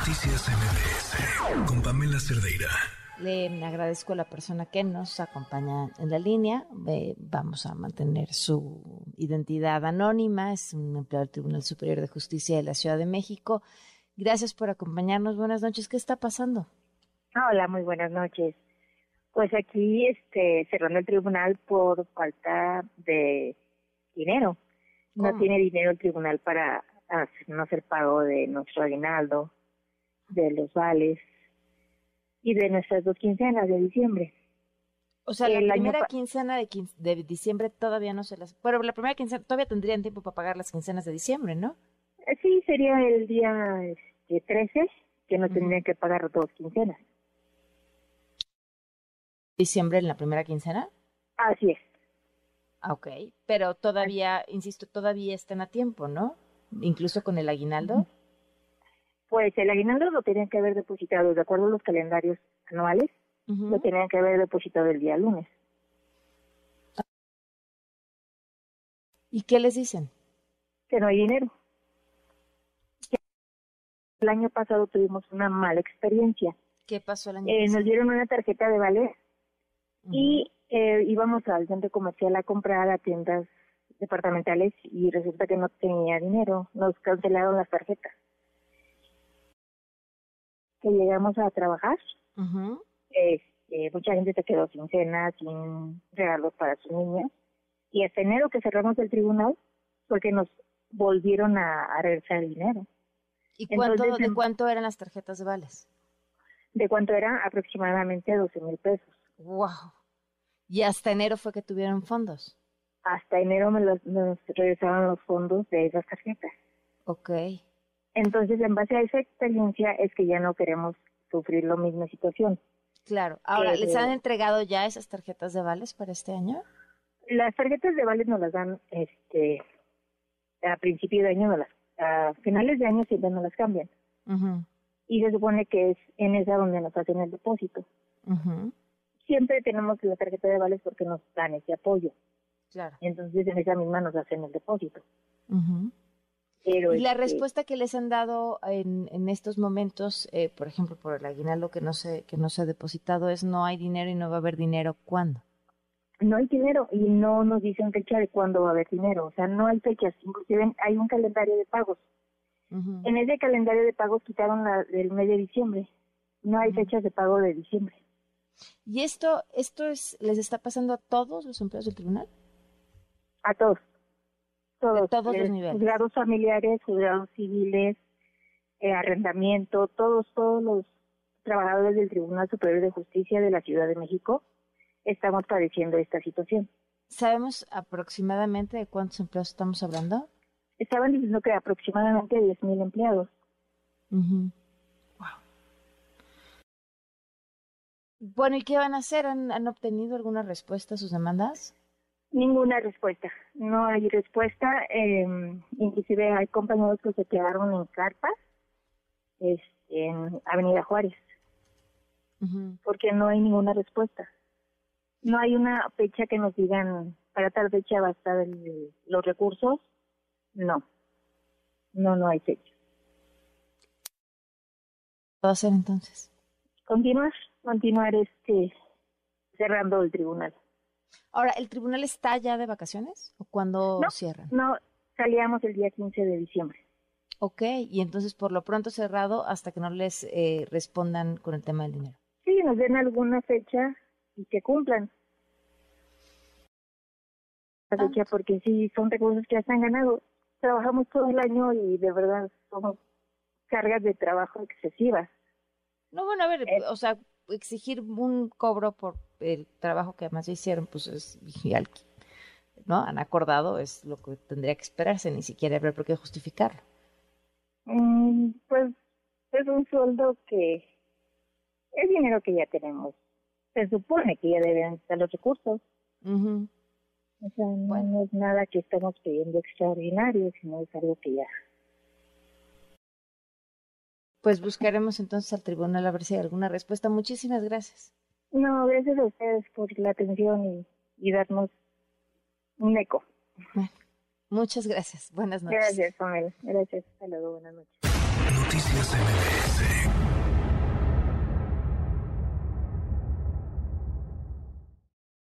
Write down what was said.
Noticias MBS con Pamela Cerdeira. Le agradezco a la persona que nos acompaña en la línea. Eh, vamos a mantener su identidad anónima. Es un empleado del Tribunal Superior de Justicia de la Ciudad de México. Gracias por acompañarnos. Buenas noches. ¿Qué está pasando? Hola, muy buenas noches. Pues aquí este, cerrando el tribunal por falta de dinero. No tiene dinero el tribunal para no hacer pago de nuestro aguinaldo, de los vales y de nuestras dos quincenas de diciembre. O sea, la primera quincena de, de, diciembre todavía no se las... Pero la primera quincena todavía tendrían tiempo para pagar las quincenas de diciembre, ¿no? Eh, sí, sería el día este, 13 que no tendrían que pagar dos quincenas. ¿Diciembre en la primera quincena? Así es. Ah, ok, pero todavía, insisto, todavía están a tiempo, ¿no? Incluso con el aguinaldo. Pues el aguinaldo lo tenían que haber depositado, de acuerdo a los calendarios anuales, lo tenían que haber depositado el día lunes. ¿Y qué les dicen? Que no hay dinero. El año pasado tuvimos una mala experiencia. ¿Qué pasó el año eh, pasado? Nos dieron una tarjeta de vale y eh, íbamos al centro comercial a comprar a tiendas departamentales y resulta que no tenía dinero. Nos cancelaron las tarjetas que llegamos a trabajar, este, mucha gente se quedó sin cena, sin regalos para sus niñas. Y hasta enero que cerramos el tribunal, porque nos volvieron a, regresar el dinero. ¿Y cuánto, de cuánto eran las tarjetas de vales? De cuánto era aproximadamente 12 mil pesos. ¡Wow! ¿Y hasta enero fue que tuvieron fondos? Hasta enero me los, nos regresaron los fondos de esas tarjetas. Ok. Entonces, en base a esa experiencia es que ya no queremos sufrir la misma situación. Claro. Ahora, ¿les han entregado ya esas tarjetas de vales para este año? Las tarjetas de vales nos las dan este a principio de año, no las, a finales de año siempre no las cambian. Y se supone que es en esa donde nos hacen el depósito. Siempre tenemos la tarjeta de vales porque nos dan ese apoyo. Claro. Entonces en esa misma nos hacen el depósito y la este respuesta que les han dado en, en estos momentos, eh, por ejemplo, por el aguinaldo que no se que no se ha depositado es no hay dinero y no va a haber dinero. ¿Cuándo? No hay dinero y no nos dicen fecha de cuándo va a haber dinero. O sea, no hay fechas. Inclusive hay un calendario de pagos. En ese calendario de pagos quitaron la, el mes de diciembre. No hay fechas de pago de diciembre. ¿Y esto esto es les está pasando a todos los empleados del tribunal? A todos todos, todos los eh, niveles. Juzgados familiares, juzgados civiles, eh, arrendamiento, todos, todos los trabajadores del Tribunal Superior de Justicia de la Ciudad de México estamos padeciendo esta situación. ¿Sabemos aproximadamente de cuántos empleados estamos hablando? Estaban diciendo que aproximadamente 10.000 empleados. Wow. Bueno, ¿y qué van a hacer? ¿Han, ¿Han obtenido alguna respuesta a sus demandas? Ninguna respuesta, no hay respuesta. Eh, inclusive hay compañeros que se quedaron en carpas este, en Avenida Juárez, porque no hay ninguna respuesta. No hay una fecha que nos digan para tal fecha va a estar los recursos. No, no, no hay fecha. ¿Qué va a hacer entonces? Continuar, continuar este cerrando el tribunal. Ahora, ¿el tribunal está ya de vacaciones o cuándo cierran? No, salíamos el día 15 de diciembre. Ok, y entonces por lo pronto cerrado hasta que no les eh, respondan con el tema del dinero. Sí, nos den alguna fecha y que cumplan. La fecha porque sí, son recursos que ya están ganados. Trabajamos todo el año y de verdad son cargas de trabajo excesivas. No, bueno, a ver, eh, o sea, exigir un cobro por el trabajo que además hicieron, pues es vigilar, ¿no? Han acordado, es lo que tendría que esperarse, ni siquiera habrá por qué justificarlo. Mm, pues es un sueldo que es dinero que ya tenemos. Se supone que ya deben estar los recursos. O sea, no, es nada que estamos pidiendo extraordinario, sino es algo que ya pues buscaremos entonces al tribunal a ver si hay alguna respuesta. Muchísimas gracias. No, gracias a ustedes por la atención y, darnos un eco. muchas gracias. Buenas noches. Gracias, Pamela. Gracias. Hasta luego. Buenas noches. Noticias MBS